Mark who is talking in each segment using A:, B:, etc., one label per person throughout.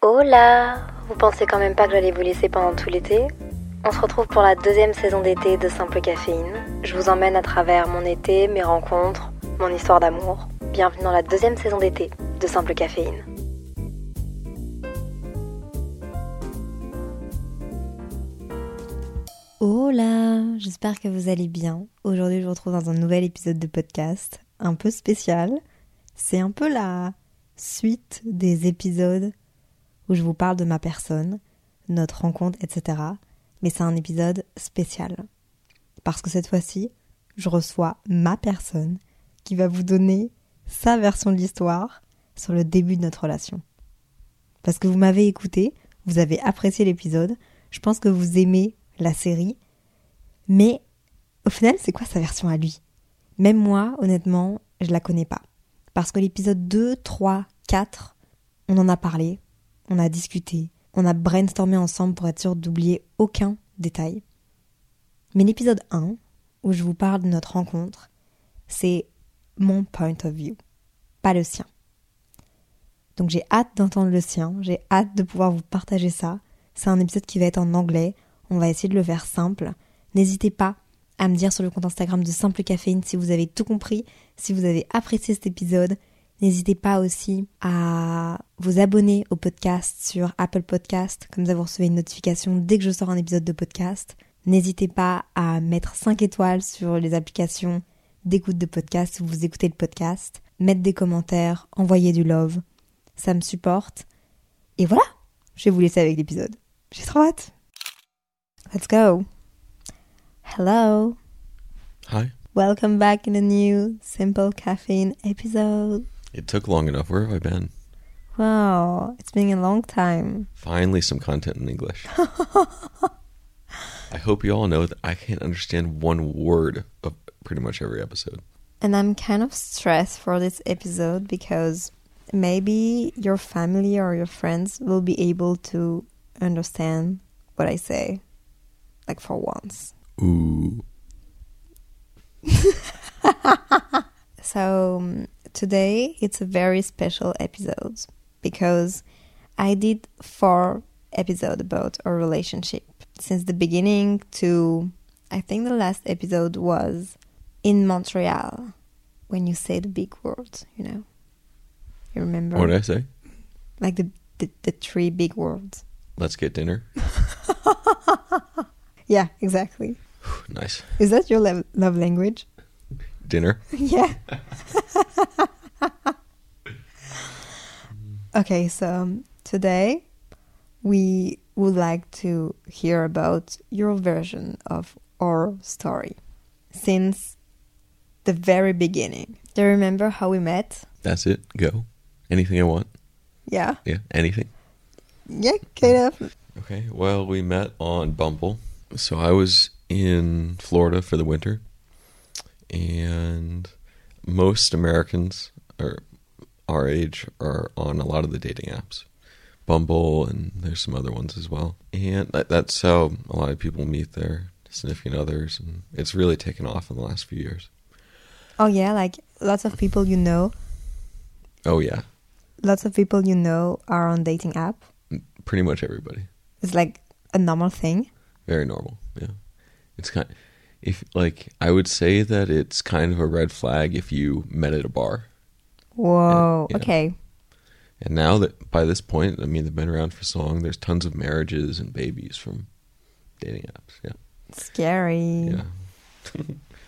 A: Hola Vous pensez quand même pas que j'allais vous laisser pendant tout l'été? On se retrouve pour la deuxième saison d'été de Simple Caféine. Je vous emmène à travers mon été, mes rencontres, mon histoire d'amour. Bienvenue dans la deuxième saison d'été de Simple Caféine. Hola J'espère que vous allez bien. Aujourd'hui, je vous retrouve dans un nouvel épisode de podcast, un peu spécial. C'est un peu la suite des épisodes où je vous parle de ma personne, notre rencontre, etc. Mais c'est un épisode spécial. Parce que cette fois-ci, je reçois ma personne qui va vous donner sa version de l'histoire sur le début de notre relation. Parce que vous m'avez écouté, vous avez apprécié l'épisode, je pense que vous aimez la série, mais au final, c'est quoi sa version à lui? Même moi, honnêtement, je la connais pas. Parce que l'épisode 2, 3, 4, on en a parlé, on a discuté, on a brainstormé ensemble pour être sûr d'oublier aucun détail. Mais l'épisode 1, où je vous parle de notre rencontre, c'est mon point of view, pas le sien. Donc j'ai hâte d'entendre le sien, j'ai hâte de pouvoir vous partager ça. C'est un épisode qui va être en anglais, on va essayer de le faire simple. N'hésitez pas à me dire sur le compte Instagram de Simple Caféine si vous avez tout compris, si vous avez apprécié cet épisode. N'hésitez pas aussi à vous abonner au podcast sur Apple Podcast, comme ça vous recevez une notification dès que je sors un épisode de podcast. N'hésitez pas à mettre 5 étoiles sur les applications d'écoute de podcast si vous écoutez le podcast, mettre des commentaires, envoyer du love. Ça me supporte. Et voilà, je vais vous laisser avec l'épisode. J'ai trop hâte. Let's go. Hello.
B: Hi.
A: Welcome back in a new Simple Caffeine episode.
B: It took long enough. Where have I been?
A: Wow, it's been a long time.
B: Finally, some content in English. I hope you all know that I can't understand one word of pretty much every episode.
A: And I'm kind of stressed for this episode because maybe your family or your friends will be able to understand what I say. Like for once.
B: Ooh.
A: So um, today it's a very special episode because I did four episodes about our relationship since the beginning to I think the last episode was in Montreal when you say the big words, you know. You remember?
B: What did I say?
A: Like the, the the three big words.
B: Let's get dinner.
A: Yeah, exactly.
B: nice.
A: Is that your love, love language?
B: Dinner.
A: yeah. okay, so um, today we would like to hear about your version of our story since the very beginning. Do you remember how we met?
B: That's it. Go. Anything I want.
A: Yeah.
B: Yeah. Anything.
A: Yeah, kind of.
B: Okay. Well, we met on Bumble. So I was in Florida for the winter, and most Americans are our age are on a lot of the dating apps, Bumble, and there's some other ones as well. And that, that's how a lot of people meet their significant others, and it's really taken off in the last few years.
A: Oh yeah, like lots of people you know,
B: Oh yeah,
A: lots of people you know are on dating app.
B: Mm, pretty much everybody.
A: It's like a normal thing.
B: Very normal. Yeah, it's kind. If like I would say that it's kind of a red flag if you met at a bar.
A: Whoa.
B: Yeah.
A: Okay.
B: And now that by this point, I mean they've been around for so long, there's tons of marriages and babies from dating apps. Yeah,
A: Scary.
B: yeah.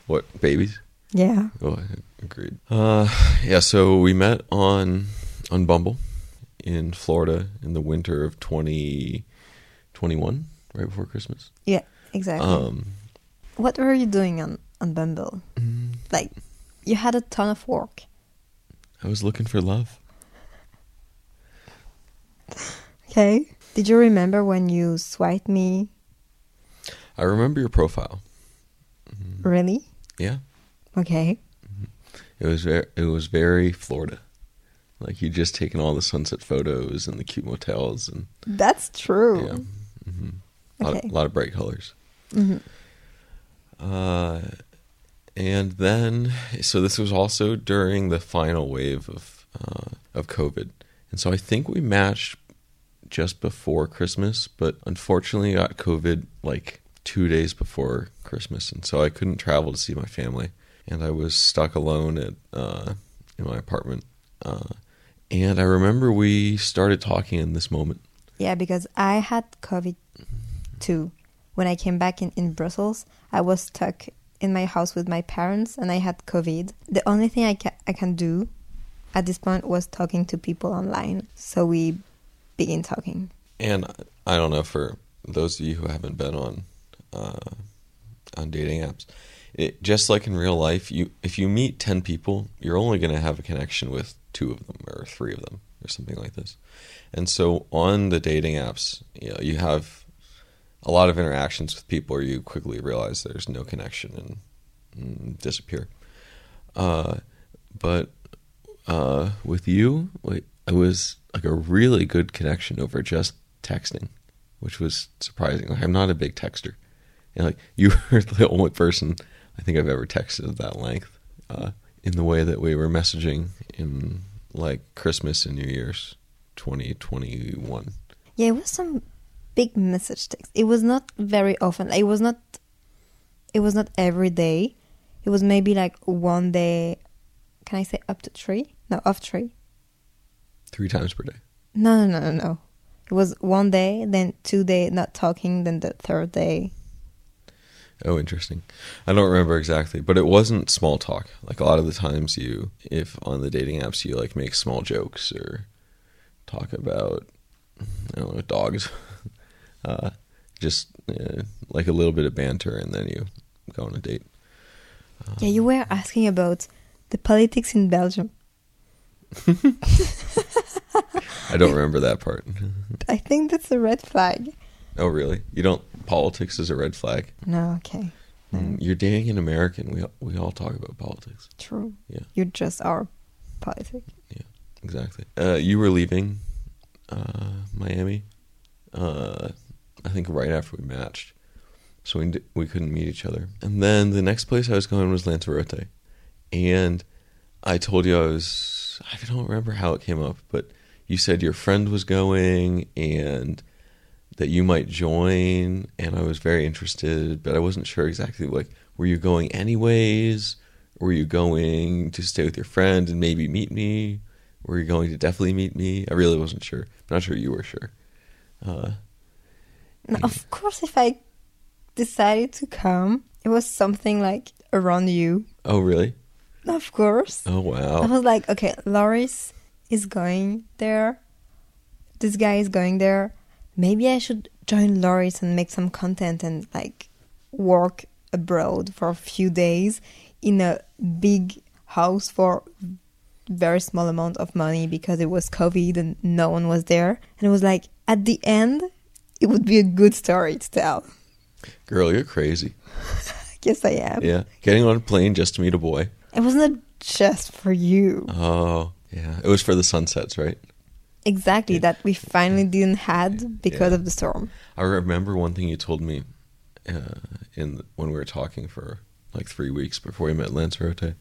B: what babies?
A: Yeah.
B: Oh, agreed. Uh, yeah. So we met on on Bumble in Florida in the winter of 2021, right before Christmas.
A: Yeah, exactly.
B: Um,
A: what were you doing on, on Bumble?
B: mm,
A: Like, you had a ton of work.
B: I was looking for love.
A: Okay. Did you remember when you swiped me?
B: I remember your profile.
A: Really?
B: Yeah,
A: Okay.
B: it was very it was very Florida. Like you just taken all the sunset photos and the cute motels and
A: That's true.
B: yeah, hmm a lot,
A: Okay.
B: of, lot of bright colors.
A: hmm
B: Uh, and then, so this was also during the final wave of uh, of COVID, and so I think we matched just before Christmas, but unfortunately got COVID like two days before Christmas, and so I couldn't travel to see my family, and I was stuck alone at uh, in my apartment. Uh, and I remember we started talking in this moment.
A: Yeah, because I had COVID too. When I came back in, in Brussels, I was stuck in my house with my parents and I had COVID. The only thing I, ca- I can do at this point was talking to people online. So we begin talking.
B: And I don't know for those of you who haven't been on uh, on dating apps, it, just like in real life, you if you meet ten people, you're only going to have a connection with two of them or three of them or something like this. And so on the dating apps, you know, you have a lot of interactions with people, where you quickly realize there's no connection and, and disappear. Uh, but uh, with you, it was like a really good connection over just texting, which was surprising. Like, I'm not a big texter, and like you were the only person I think I've ever texted at that length. Uh, in the way that we were messaging in like Christmas and New Year's 2021.
A: Yeah, it was some big message text. It was not very often. It was not. It was not every day. It was maybe like one day. Can I say up to three? No, off three.
B: Three times per day.
A: No, no, no, no, no. It was one day, then two day not talking, then the third day.
B: Oh, interesting. I don't remember exactly, but it wasn't small talk. Like a lot of the times, you, if on the dating apps, you like make small jokes or talk about, I don't know, dogs. uh, just uh, like a little bit of banter, and then you go on a date.
A: Yeah, you were asking about the politics in Belgium.
B: I don't remember that part.
A: I think that's a red flag.
B: oh, really? You don't? Politics is a red flag.
A: No, okay,
B: Mm, You're dating an American. We we all talk about politics.
A: true.
B: Yeah.
A: You just are politic. Yeah.
B: Exactly. Uh, you were leaving uh, Miami, uh, I think right after we matched, so we we couldn't meet each other. And then the next place I was going was Lanzarote, and I told you I was I don't remember how it came up, but you said your friend was going and that you might join, and I was very interested, but I wasn't sure exactly like were you going anyways. Were you going to stay with your friend and maybe meet me? Were you going to definitely meet me? I really wasn't sure. I'm not sure you were sure. Uh,
A: Now, of course, if I decided to come, it was something like around you.
B: oh, really?
A: Of course.
B: Oh, wow.
A: I was like, okay, Loris is going there. This guy is going there. Maybe I should join Loris and make some content and like work abroad for a few days in a big house for very small amount of money because it was COVID and no one was there. And it was like at the end, it would be a good story to tell.
B: Girl, you're crazy.
A: Yes, I am.
B: Yeah. Getting on a plane just to meet a boy.
A: It was not just for you.
B: Oh, yeah. It was for the sunsets, right?
A: Exactly,
B: Yeah.
A: that we finally didn't had because
B: Yeah.
A: of the storm.
B: I remember one thing you told me uh, in when we were talking for like three weeks before we met Lanzarote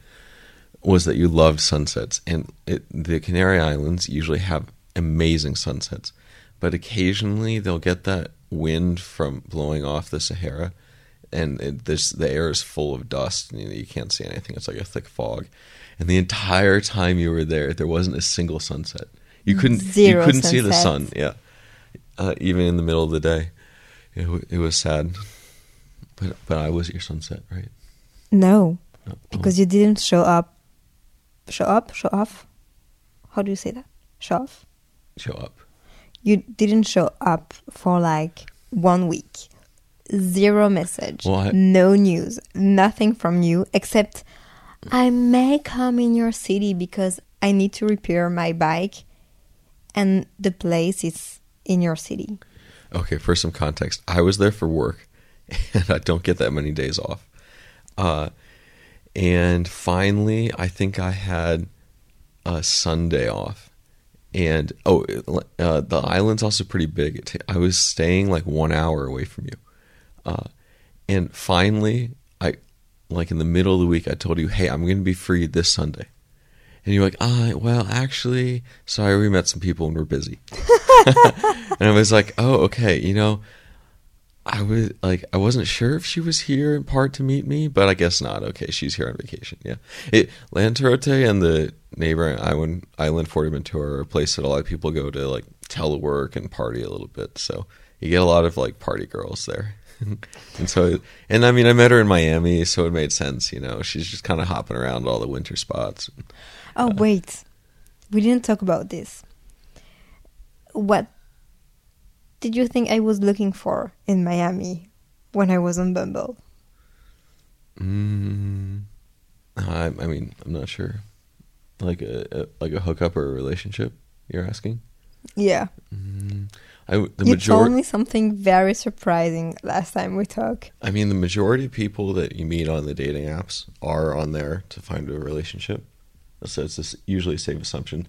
B: was that you loved sunsets, and it, the Canary Islands usually have amazing sunsets, but occasionally they'll get that wind from blowing off the Sahara, and it, this the air is full of dust, and you, know, you can't see anything. It's like a thick fog, and the entire time you were there, there wasn't a single sunset. You couldn't
A: Zero
B: you couldn't see the sun. Yeah, uh, even in the middle of the day, it, w- it was sad. But but I was your sunset, right?
A: No,
B: Oh,
A: because you didn't show up. Show up? Show off? How do you say that? Show off?
B: show up.
A: You didn't show up for like one week. Zero message.
B: I-
A: no news. Nothing from you except I may come in your city because I need to repair my bike and the place is in your city?
B: Okay, for some context, I was there for work, and I don't get that many days off. Uh, and finally, I think I had a Sunday off. And oh, uh, the island's also pretty big. I was staying like one hour away from you. Uh, and finally, I like in the middle of the week, I told you, "Hey, I'm going to be free this Sunday." And you're like, ah, well, actually, sorry, we met some people and we're busy. and I was like, oh, okay, you know, I was like, I wasn't sure if she was here in part to meet me, but I guess not. Okay, she's here on vacation. Yeah, it Lanzarote and the neighboring island, island Fuerteventura, are a place that a lot of people go to like telework and party a little bit. So you get a lot of like party girls there. and so, and I mean, I met her in Miami, so it made sense. You know, she's just kind of hopping around all the winter spots.
A: Oh uh, wait, we didn't talk about this. What did you think I was looking for in Miami when I was on Bumble?
B: Mm, I, I mean, I'm not sure. Like a, a, like a hookup or a relationship? You're asking?
A: Yeah.
B: Mm, I, the
A: you major- told me something very surprising last time we talked.
B: I mean, the majority of people that you meet on the dating apps are on there to find a relationship. So it's usually a safe assumption.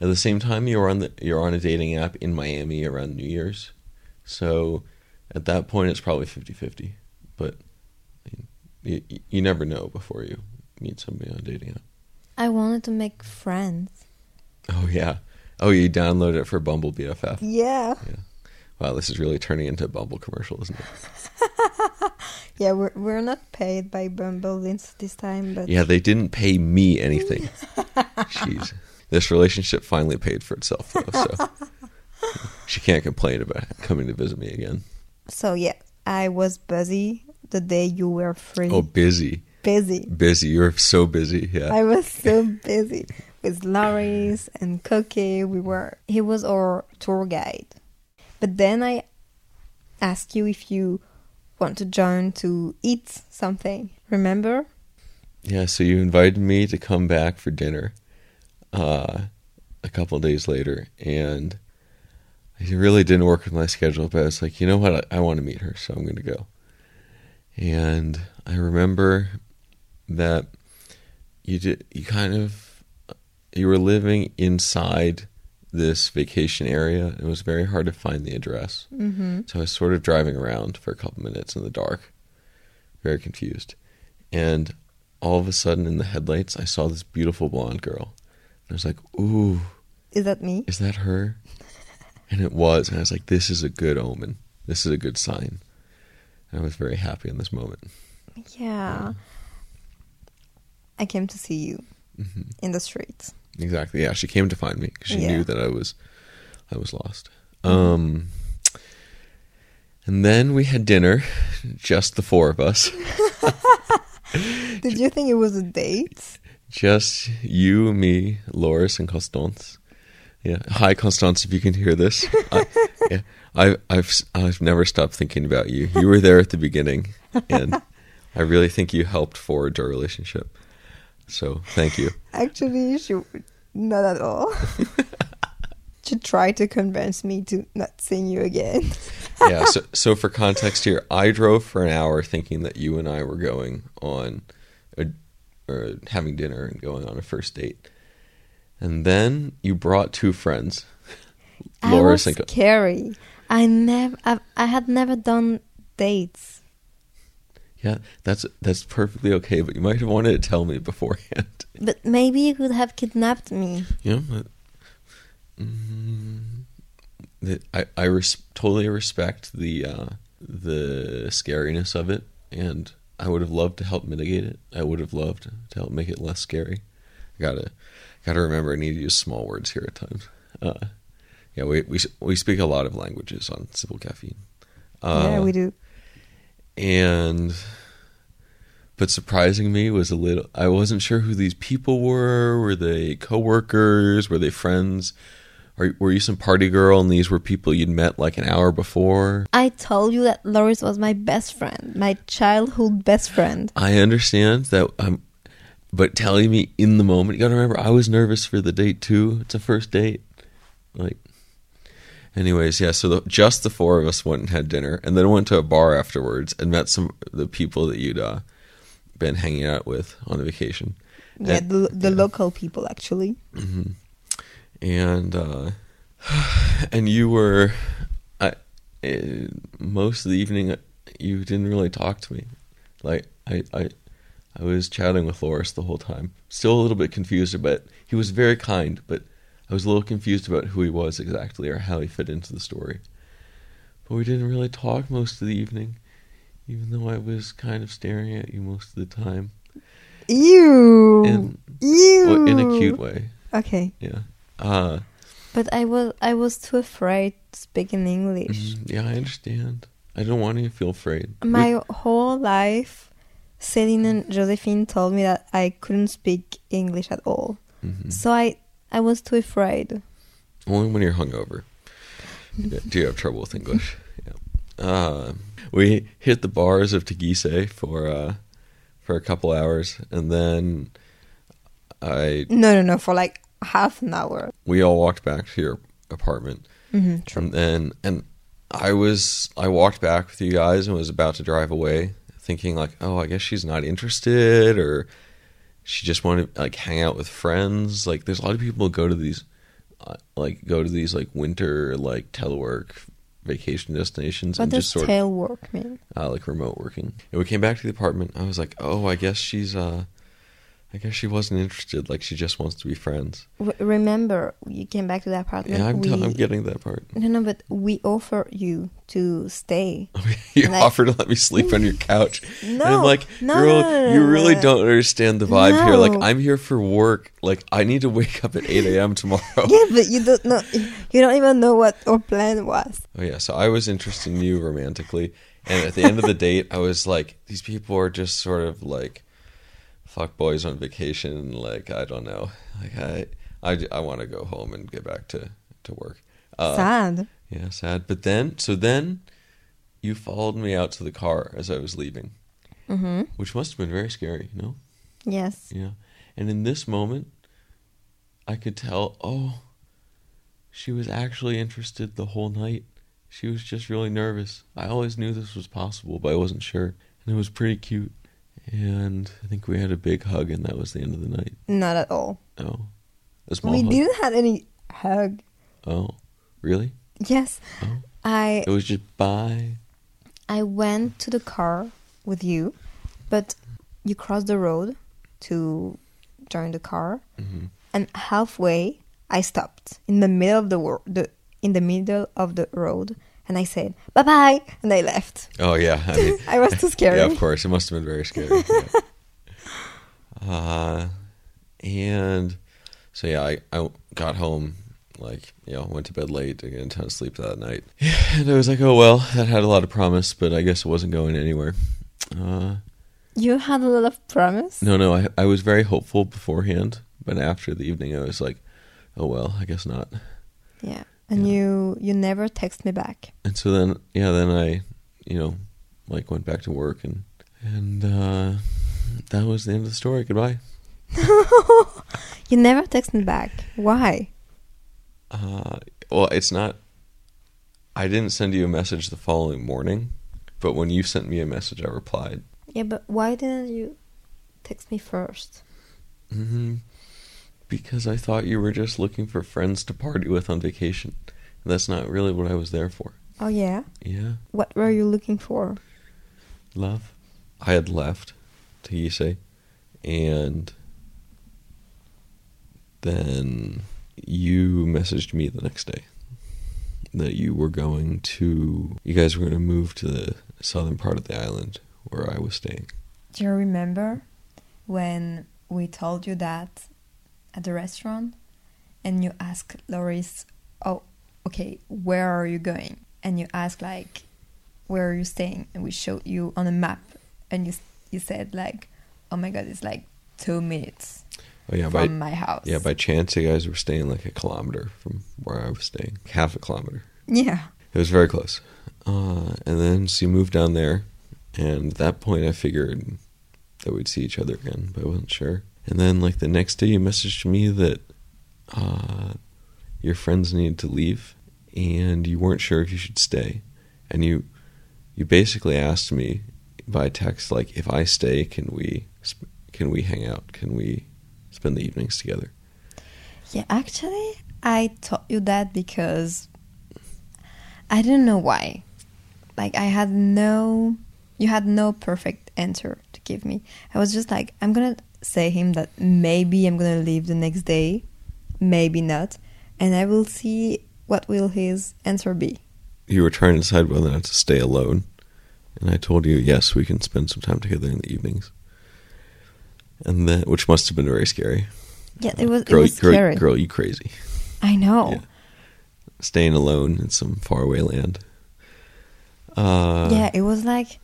B: At the same time, you're on the you're on a dating app in Miami around New Year's, so at that point it's probably 50-50. But you, you never know before you meet somebody on a dating app.
A: I wanted to make friends.
B: Oh yeah. Oh, you download it for Bumble BFF.
A: Yeah.
B: Yeah. Wow, this is really turning into a Bumble commercial, isn't it?
A: yeah, we're we're not paid by Bumble this, this time, but
B: yeah, they didn't pay me anything. Jeez, this relationship finally paid for itself, though, so she can't complain about coming to visit me again.
A: So yeah, I was busy the day you were free.
B: Oh, busy.
A: Busy.
B: Busy. You're so busy. Yeah.
A: I was so busy with Loris and Cookie. We were. He was our tour guide. But then I asked you if you want to join to eat something. Remember?
B: Yeah, so you invited me to come back for dinner uh, a couple days later, and it really didn't work with my schedule. But I was like, you know what? I, I want to meet her, so I'm going to go. And I remember that you did. You kind of you were living inside this vacation area. It was very hard to find the address.
A: Mm-hmm.
B: So I was sort of driving around for a couple minutes in the dark, very confused. And all of a sudden in the headlights, I saw this beautiful blonde girl. I was like, ooh.
A: Is that me?
B: Is that her? and it was. And I was like, this is a good omen. This is a good sign. And I was very happy in this moment.
A: Yeah. I came to see you
B: mm-hmm.
A: in the streets.
B: Exactly. Yeah, she came to find me because she yeah. knew that I was, I was lost. Um, and then we had dinner, just the four of us.
A: Did you think it was a date?
B: Just you, me, Loris, and Constance. Yeah. Hi, Constance. If you can hear this, I, yeah, I, I've I've never stopped thinking about you. You were there at the beginning, and I really think you helped forge our relationship. So thank you.
A: Actually, she not at all. she tried to convince me to not sing you again.
B: yeah. So, so for context here, I drove for an hour thinking that you and I were going on or having dinner and going on a first date, and then you brought two friends.
A: Laura I was scary. I never. I, I had never done dates.
B: Yeah, that's that's perfectly okay, but you might have wanted to tell me beforehand.
A: But maybe you could have kidnapped me.
B: Yeah, but, mm, I I res- totally respect the uh, the scariness of it, and I would have loved to help mitigate it. I would have loved to help make it less scary. I gotta gotta remember I need to use small words here at times. Uh, yeah, we we we speak a lot of languages on Simple Caffeine.
A: Uh, yeah, we do
B: and but surprising me was a little I wasn't sure who these people were. Were they coworkers? Were they friends? Or were you some party girl and these were people you'd met like an hour before?
A: I told you that Loris was my best friend, my childhood best friend.
B: I understand that um but telling me in the moment, you gotta remember I was nervous for the date too. It's a first date. Like Anyways, yeah. So the, just the four of us went and had dinner, and then went to a bar afterwards and met some of the people that you'd uh, been hanging out with on the vacation.
A: Yeah,
B: And-
A: the, the local people actually.
B: And uh, and you were, I, eh, most of the evening you didn't really talk to me. Like I, I, I was chatting with Loris the whole time. Still a little bit confused about. He was very kind, but I was a little confused about who he was exactly or how he fit into the story. But we didn't really talk most of the evening, even though I was kind of staring at you most of the time.
A: Ew.
B: In,
A: Ew.
B: well, in a cute way.
A: Okay.
B: Yeah. Uh,
A: But I was I was too afraid to speak in English.
B: Mm, Yeah, I understand. I don't want you to feel afraid.
A: My whole life, Celine and Josephine told me that I couldn't speak English at all.
B: Mhm.
A: So I I was too afraid.
B: Only when you're hungover. Do you have trouble with English? Yeah. Uh, we hit the bars of Teguise for uh, for a couple hours, and then I
A: No, no, no, for like half an hour.
B: we all walked back to your apartment,
A: Mm-hmm, true.
B: and then and I was I walked back with you guys and was about to drive away, thinking like, oh, I guess she's not interested, or she just wanted to like hang out with friends. Like, there's a lot of people who go to these, uh, like go to these like winter like telework vacation destinations
A: What
B: and
A: does
B: just sort of
A: tail work mean?
B: uh, like remote working. And we came back to the apartment. I was like, oh, I guess she's uh, I guess she wasn't interested. Like she just wants to be friends.
A: Remember, you came back to the apartment.
B: Yeah, I'm,
A: we...
B: tell- I'm getting that part.
A: No, no, but we offer you to stay.
B: you offered to let me sleep on your couch. and I'm
A: No,
B: like,
A: no,
B: girl,
A: no, no,
B: you really
A: no.
B: don't understand the vibe here. Like, I'm here for work. Like, I need to wake up at 8 a.m. tomorrow.
A: Yeah, but you don't know. You don't even know what our plan was.
B: Oh, yeah. So I was interested in you romantically. And at the end of the date, I was like, these people are just sort of like fuck boys on vacation. Like, I don't know. Like, I, I, I want to go home and get back to, to work. Uh,
A: Sad.
B: Yeah, sad. But then, so then you followed me out to the car as I was leaving,
A: Mm-hmm.
B: which must have been very scary, you know?
A: Yes.
B: Yeah. And in this moment, I could tell, oh, she was actually interested the whole night. She was just really nervous. I always knew this was possible, but I wasn't sure. And it was pretty cute. And I think we had a big hug, and that was the end of the night.
A: Not at all.
B: Oh, a small
A: we
B: hug.
A: didn't have any hug.
B: Oh, really?
A: Yes.
B: Oh,
A: I
B: it was just bye.
A: I went to the car with you, but you crossed the road to join the car,
B: hmm
A: and halfway I stopped in the middle of the wor- the in the middle of the road, and I said bye bye, and I left.
B: Oh yeah, I mean,
A: I was too scary.
B: Yeah, of course. It must have been very scary. yeah. uh, and so yeah, I, I got home like you know went to bed late to get a ton of sleep that night, and I was like, oh well, that had a lot of promise, but I guess it wasn't going anywhere. Uh,
A: You had a lot of promise.
B: no, no, I I was very hopeful beforehand, but after the evening, I was like, oh well, I guess not.
A: Yeah, and
B: Yeah.
A: you you never text me back.
B: And so then, yeah, then I, you know, like went back to work and and uh, that was the end of the story. Goodbye.
A: you never text me back. Why?
B: Uh, well, it's not. I didn't send you a message the following morning, but when you sent me a message, I replied.
A: Yeah, but why didn't you text me first?
B: hmm Because I thought you were just looking for friends to party with on vacation. That's not really what I was there for.
A: Oh yeah.
B: Yeah,
A: What were you looking for?
B: love. I had left Teguise, and then you messaged me the next day that you were going to. You guys were going to move to the southern part of the island where I was staying.
A: Do you remember when we told you that at the restaurant and you ask Loris, "Oh, okay, where are you going?" And you ask, like, "Where are you staying?" And we showed you on a map, and you you said like, "Oh my god, it's like two minutes
B: Oh yeah,
A: from
B: by
A: my house."
B: yeah by chance you guys were staying like a kilometer from where I was staying, half a kilometer.
A: yeah.
B: It was very close. Uh, and then so you moved down there, and at that point I figured that we'd see each other again, but I wasn't sure. And then like the next day you messaged me that uh, your friends needed to leave, and you weren't sure if you should stay, and you you basically asked me by text like, if I stay, can we can we hang out? Can we spend the evenings together?
A: Yeah, actually, I taught you that because I didn't know why. Like, I had no, you had no perfect answer to give me. I was just like, I'm gonna say him that maybe I'm gonna leave the next day, maybe not, and I will see what will his answer be.
B: You were trying to decide whether or not to stay alone, and I told you yes, we can spend some time together in the evenings, and that which must have been very scary.
A: Yeah, it was,
B: girl,
A: it was
B: girl,
A: scary.
B: girl, you crazy.
A: I know.
B: Yeah. Staying alone in some faraway land. Uh,
A: yeah, it was like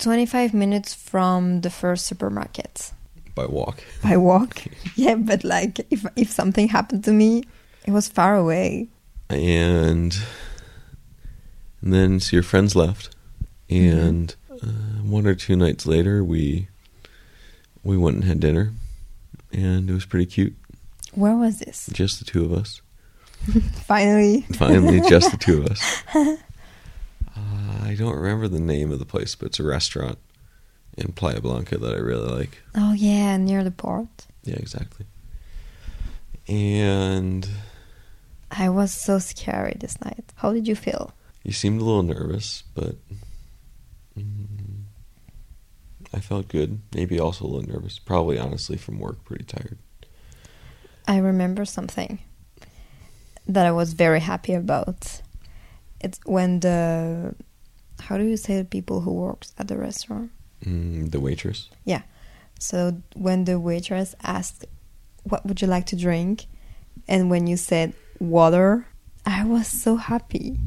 A: 25 minutes from the first supermarket
B: by walk.
A: by walk. yeah, but like if if something happened to me, it was far away.
B: and and then so your friends left, and uh, one or two nights later, we we went and had dinner, and it was pretty cute.
A: Where was this?
B: Just the two of us.
A: Finally.
B: Finally, just the two of us. I don't remember the name of the place, but it's a restaurant in Playa Blanca that I really like.
A: Oh yeah, near the port.
B: Yeah, exactly. And
A: I was so scary this night. How did you feel?
B: you seemed a little nervous, but mm, I felt good. Maybe also a little nervous. Probably, honestly, from work, pretty tired.
A: I remember something that I was very happy about. It's when the how do you say the people who works at the restaurant?
B: Mm, the waitress.
A: Yeah. So when the waitress asked, "What would you like to drink?" and when you said water, I was so happy.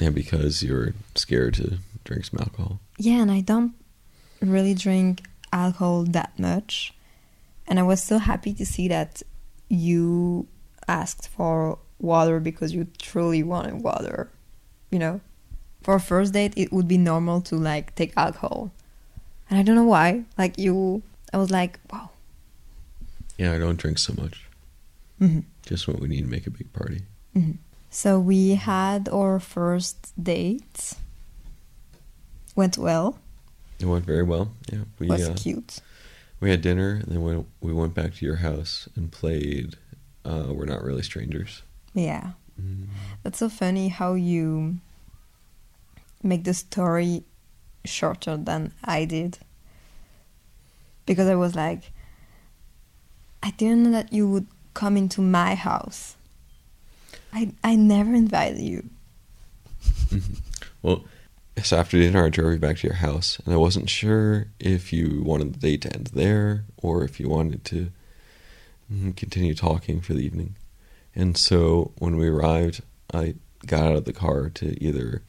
B: Yeah, because you were scared to drink some alcohol.
A: Yeah, and I don't really drink alcohol that much. And I was so happy to see that you asked for water because you truly wanted water. You know? For a first date, it would be normal to like take alcohol. And I don't know why. Like you, I was like, wow.
B: Yeah, I don't drink so much.
A: hmm
B: Just what we need to make a big party.
A: hmm So we had our first date. Went well.
B: It went very well. Yeah, we
A: was
B: uh,
A: cute.
B: we had dinner and then we we went back to your house and played. Uh, we're not really strangers.
A: Yeah. That's so funny how you make the story shorter than I did. Because I was like, I didn't know that you would come into my house. I I never invited you.
B: Well, so after dinner, I drove you back to your house, and I wasn't sure if you wanted the date to end there or if you wanted to mm, continue talking for the evening. And so when we arrived, I got out of the car to either,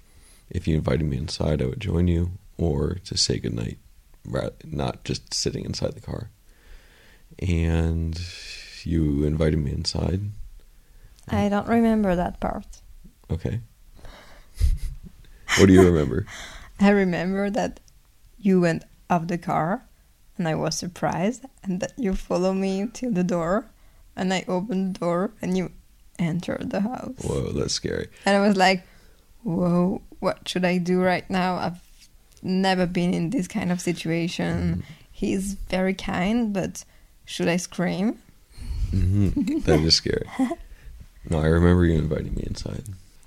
B: if you invited me inside, I would join you, or to say goodnight, not just sitting inside the car. And you invited me inside.
A: I um, don't remember that part.
B: Okay. what do you remember?
A: I remember that you went off the car and I was surprised and that you followed me to the door and I opened the door and you entered the house.
B: Whoa, that's scary.
A: And I was like, whoa, what should I do right now? I've never been in this kind of situation. He's very kind, but should I scream?
B: hmm That is scary. No, I remember you inviting me inside.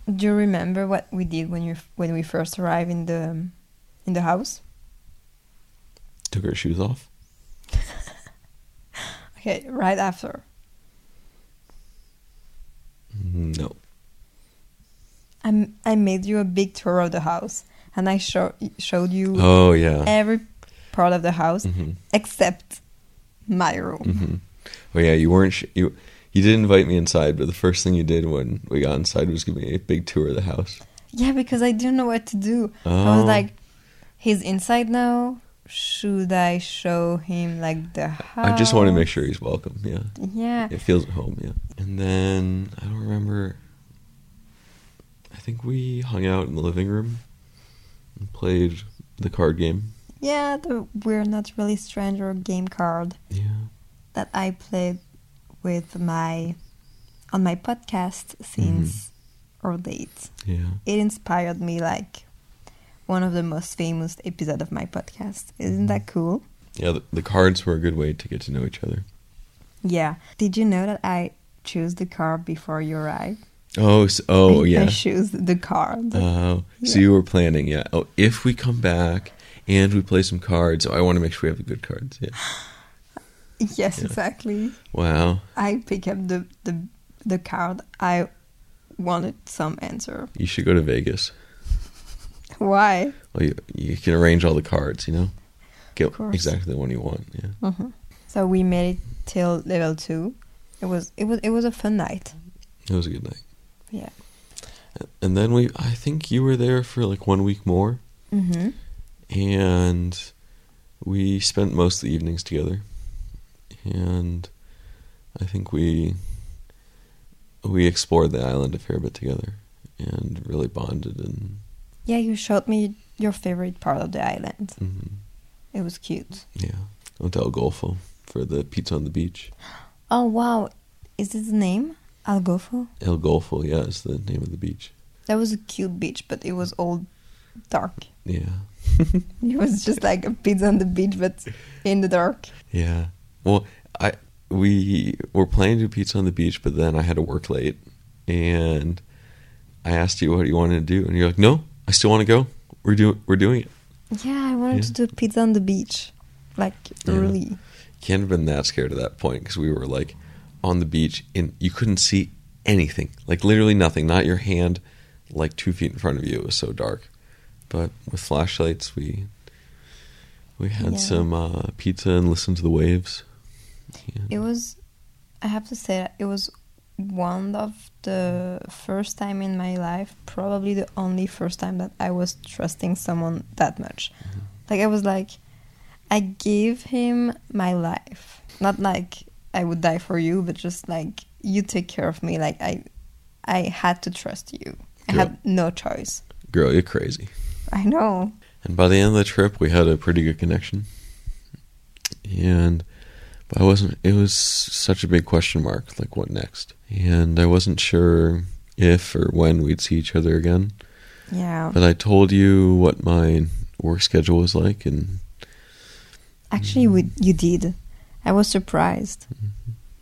A: Do you remember what we did when you when we first arrived in the in the house?
B: Took our shoes off.
A: Okay, right after.
B: No.
A: I made you a big tour of the house and I show, showed you
B: Oh yeah.
A: every part of the house
B: hmm
A: except my room.
B: hmm Oh yeah. You weren't. Sh- you you did invite me inside, but the first thing you did when we got inside was give me a big tour of the house.
A: Yeah, because I didn't know what to do. I
B: Oh.
A: was like, he's inside now. Should I show him like the house?
B: I just want to make sure he's welcome. Yeah.
A: Yeah.
B: It feels at home. Yeah. And then I don't remember. I think we hung out in the living room and played the card game.
A: Yeah, the We're Not Really Stranger game card
B: Yeah.
A: that I played with my on my podcast since mm-hmm. our date.
B: Yeah.
A: It inspired me like one of the most famous episode of my podcast. Isn't that mm-hmm. cool?
B: Yeah, the, the cards were a good way to get to know each other.
A: Yeah. Did you know that I chose the car before you arrived?
B: Oh, s oh
A: I,
B: yeah.
A: I chose the card.
B: Oh, so
A: Yeah.
B: you were planning, yeah. Oh, if we come back and we play some cards, I want to make sure we have the good cards. Yeah.
A: yes,
B: yeah.
A: exactly.
B: Wow.
A: I pick up the, the the card. I wanted some answer.
B: You should go to Vegas.
A: Why?
B: Well, you, you can arrange all the cards, you know? Get exactly the one you want, yeah.
A: So we made it till level two. It was it was it was a fun night.
B: It was a good night.
A: Yeah.
B: And then we, I think you were there for like one week more,
A: Mm-hmm.
B: and we spent most of the evenings together. And I think we we explored the island a fair bit together and really bonded and
A: Yeah, you showed me your favorite part of the island.
B: mhm,
A: It was cute.
B: yeah. Went to El Golfo for the pizza on the beach.
A: Oh wow, is this the name? Algofo?
B: El Golfo, yeah, is the name of the beach.
A: That was a cute beach, but it was all dark.
B: Yeah.
A: It was just like a pizza on the beach, but in the dark.
B: Yeah. Well, I we were planning to do pizza on the beach, but then I had to work late, and I asked you what you wanted to do, and you're like, "No, I still want to go. We're doing we're doing it."
A: Yeah, I wanted
B: Yeah.
A: to do pizza on the beach, like
B: Yeah.
A: really.
B: Can't have been that scared at that point because we were like on the beach and you couldn't see anything, like literally nothing, not your hand, like two feet in front of you. It was so dark, but with flashlights, we we had
A: Yeah.
B: some uh, pizza and listened to the waves. Yeah.
A: It was, I have to say, it was one of the first time in my life, probably the only first time that I was trusting someone that much. Mm-hmm. Like I was like, I gave him my life, not like I would die for you, but just like you take care of me. Like I, I had to trust you. I
B: Girl.
A: had no choice.
B: Girl, you're crazy.
A: I know.
B: And by the end of the trip, we had a pretty good connection. And but I wasn't. It was such a big question mark. Like, what next? And I wasn't sure if or when we'd see each other again.
A: Yeah.
B: But I told you what my work schedule was like, and
A: Actually, we, you did. I was surprised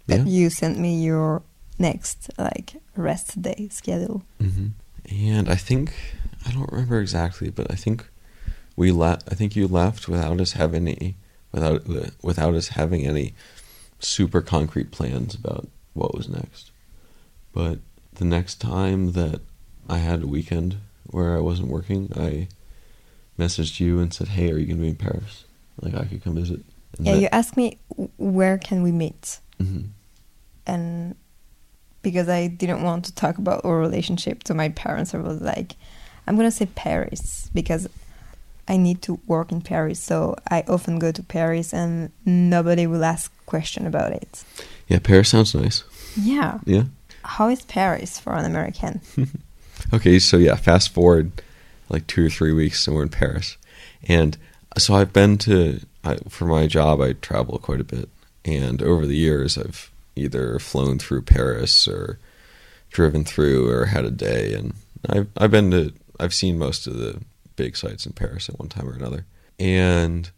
A: that
B: yeah.
A: you sent me your next like rest day schedule.
B: hmm And I think I don't remember exactly, but I think we la- I think you left without us having any without without us having any super concrete plans about what was next. But the next time that I had a weekend where I wasn't working, I messaged you and said, "Hey, are you going to be in Paris? Like I could come visit." And
A: Yeah,
B: that-
A: you asked me where can we meet,
B: Mhm.
A: and because I didn't want to talk about our relationship to my parents, I was like, I'm gonna say Paris because I need to work in Paris, so I often go to Paris, and nobody will ask question about it.
B: Yeah, Paris sounds nice.
A: Yeah,
B: Yeah.
A: how is Paris for an American?
B: Okay, so yeah, fast forward like two or three weeks, and we're in Paris, and uh, so I've been to I, for my job. I travel quite a bit, and over the years, I've either flown through Paris or driven through or had a day, and I've I've been to I've seen most of the big sites in Paris at one time or another, and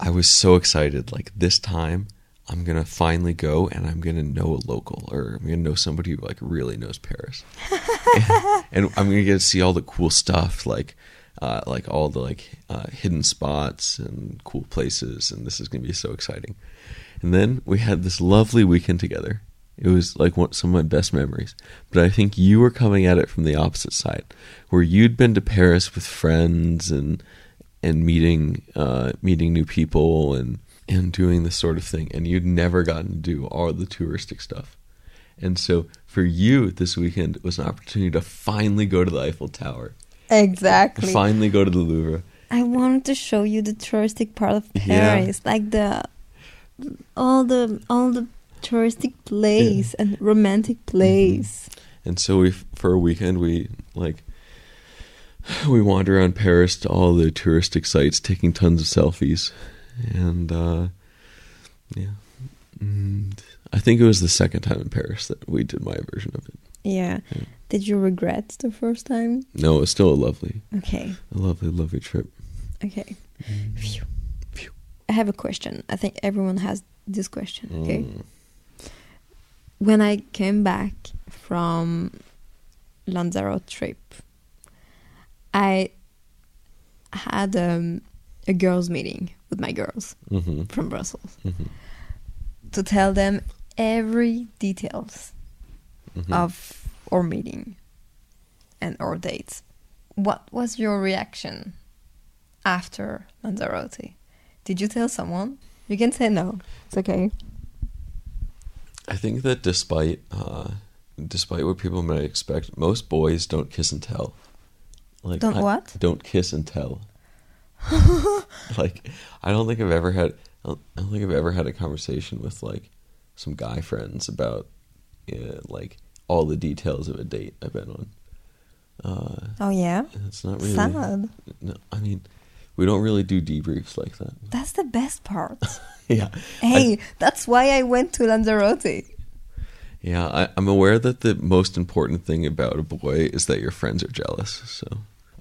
B: I was so excited. Like this time, I'm gonna finally go, and I'm gonna know a local, or I'm gonna know somebody who like really knows Paris and, and I'm gonna get to see all the cool stuff, like uh, like all the like uh, hidden spots and cool places, and this is gonna be so exciting. And then we had this lovely weekend together. It was like one, some of my best memories. But I think you were coming at it from the opposite side, where you'd been to Paris with friends and and meeting uh, meeting new people and and doing this sort of thing, and you'd never gotten to do all the touristic stuff. And so for you this weekend was an opportunity to finally go to the Eiffel Tower,
A: exactly.
B: finally go to the Louvre.
A: I wanted to show you the touristic part of
B: Yeah.
A: Paris, like the all the all the touristic place and romantic place.
B: And so we for a weekend we like we wander around Paris to all the touristic sites, taking tons of selfies, and uh, yeah, and I think it was the second time in Paris that we did my version of it.
A: Yeah. Did you regret the first time?
B: No, it was still a lovely,
A: Okay.
B: a lovely, lovely trip.
A: Okay. Phew. I have a question. I think everyone has this question. Okay.
B: Mm.
A: When I came back from Lanzarote trip, I had um, a girls' meeting with my girls
B: Mhm.
A: from Brussels
B: Mhm.
A: to tell them every details
B: Mhm.
A: of our meeting and our dates. What was your reaction after Lanzarote? Did you tell someone? You can say no. It's okay.
B: I think that despite uh, despite what people might expect, most boys don't kiss and tell. Like
A: Don't
B: I-
A: what?
B: Don't kiss and tell. like I don't think I've ever had. I don't I don't think I've ever had a conversation with like some guy friends about uh, like all the details of a date I've been on. Uh,
A: Oh yeah.
B: it's not really.
A: Sad.
B: No, I mean, we don't really do debriefs like that.
A: That's the best part.
B: yeah.
A: hey, that's why I went to Lanzarote.
B: Yeah, I, I'm aware that the most important thing about a boy is that your friends are jealous. So,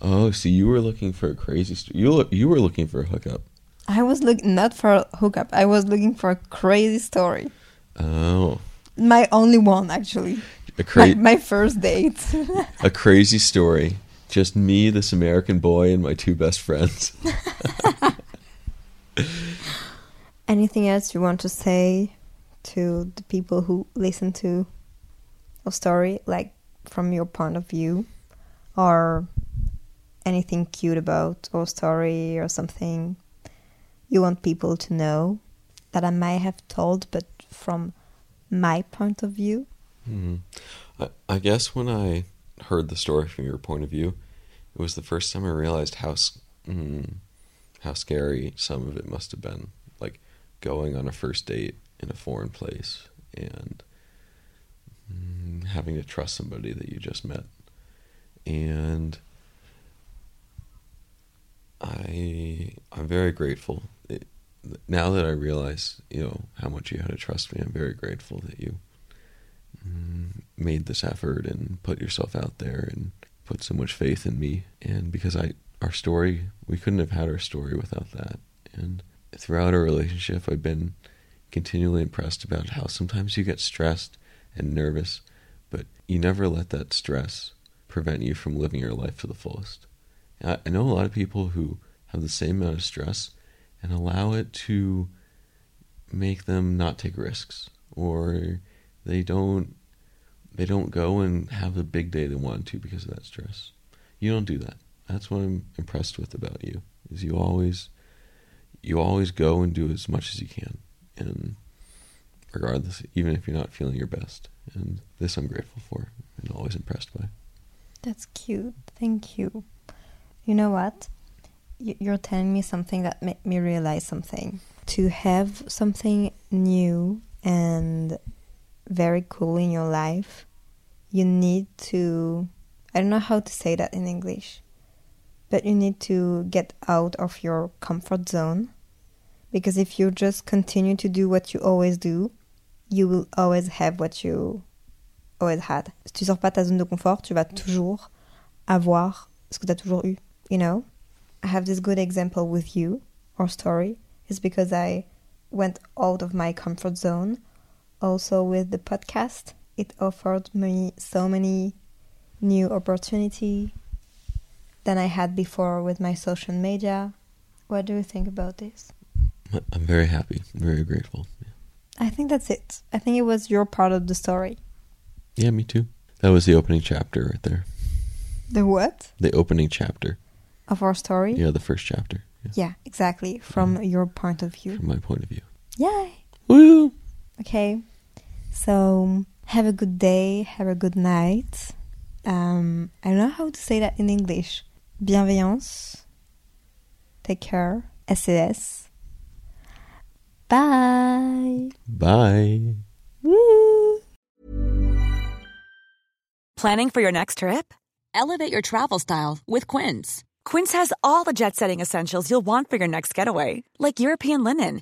B: oh, so you were looking for a crazy story. You look, you were looking for a hookup.
A: I was looking not for a hookup. I was looking for a crazy story.
B: Oh,
A: My only one, actually.
B: a
A: My,
B: crazy,
A: my first date.
B: a crazy story. Just me, this American boy, and my two best friends.
A: Anything else you want to say to the people who listen to a story, like from your point of view, or anything cute about our story or something you want people to know that I might have told, but from my point of view?
B: Hmm. I, I guess when I heard the story from your point of view, it was the first time I realized how mm, how scary some of it must have been. Like going on a first date in a foreign place and mm, having to trust somebody that you just met. And I I'm very grateful. It, now that I realize, you know, how much you had to trust me, I'm very grateful that you made this effort and put yourself out there and put so much faith in me. And because I, our story, we couldn't have had our story without that. And throughout our relationship, I've been continually impressed about how sometimes you get stressed and nervous, but you never let that stress prevent you from living your life to the fullest. I, I know a lot of people who have the same amount of stress and allow it to make them not take risks or they don't they don't go and have the big day they want to because of that stress. You don't do that. That's what I'm impressed with about you. Is you always you always go and do as much as you can and regardless even if you're not feeling your best. And this I'm grateful for and always impressed by.
A: That's cute. Thank you. You know what? You're telling me something that made me realize something. To have something new and very cool in your life, you need to. I don't know how to say that in English, but you need to get out of your comfort zone. Because if you just continue to do what you always do, you will always have what you always had. Si tu sors pas ta zone de confort, tu vas toujours avoir ce que tu as toujours eu, you know? I have this good example with you, or story, is because I went out of my comfort zone. Also with the podcast, it offered me so many new opportunity than I had before with my social media. What do you think about this?
B: I'm very happy, very grateful.
A: I think that's it. I think it was your part of the story.
B: Yeah, me too. That was the opening chapter right there.
A: The what?
B: The opening chapter.
A: Of our story?
B: Yeah, the first chapter. Yeah,
A: Yeah, exactly. From mm-hmm. your point of view.
B: from my point of view.
A: Yay!
B: Woo!
A: Okay. So have a good day, have a good night. Um, I don't know how to say that in English. Bienveillance. Take care. S&S. Bye.
B: Bye.
A: Woo!
C: Planning for your next trip? Elevate your travel style with Quince. Quince has all the jet setting essentials you'll want for your next getaway, like European linen,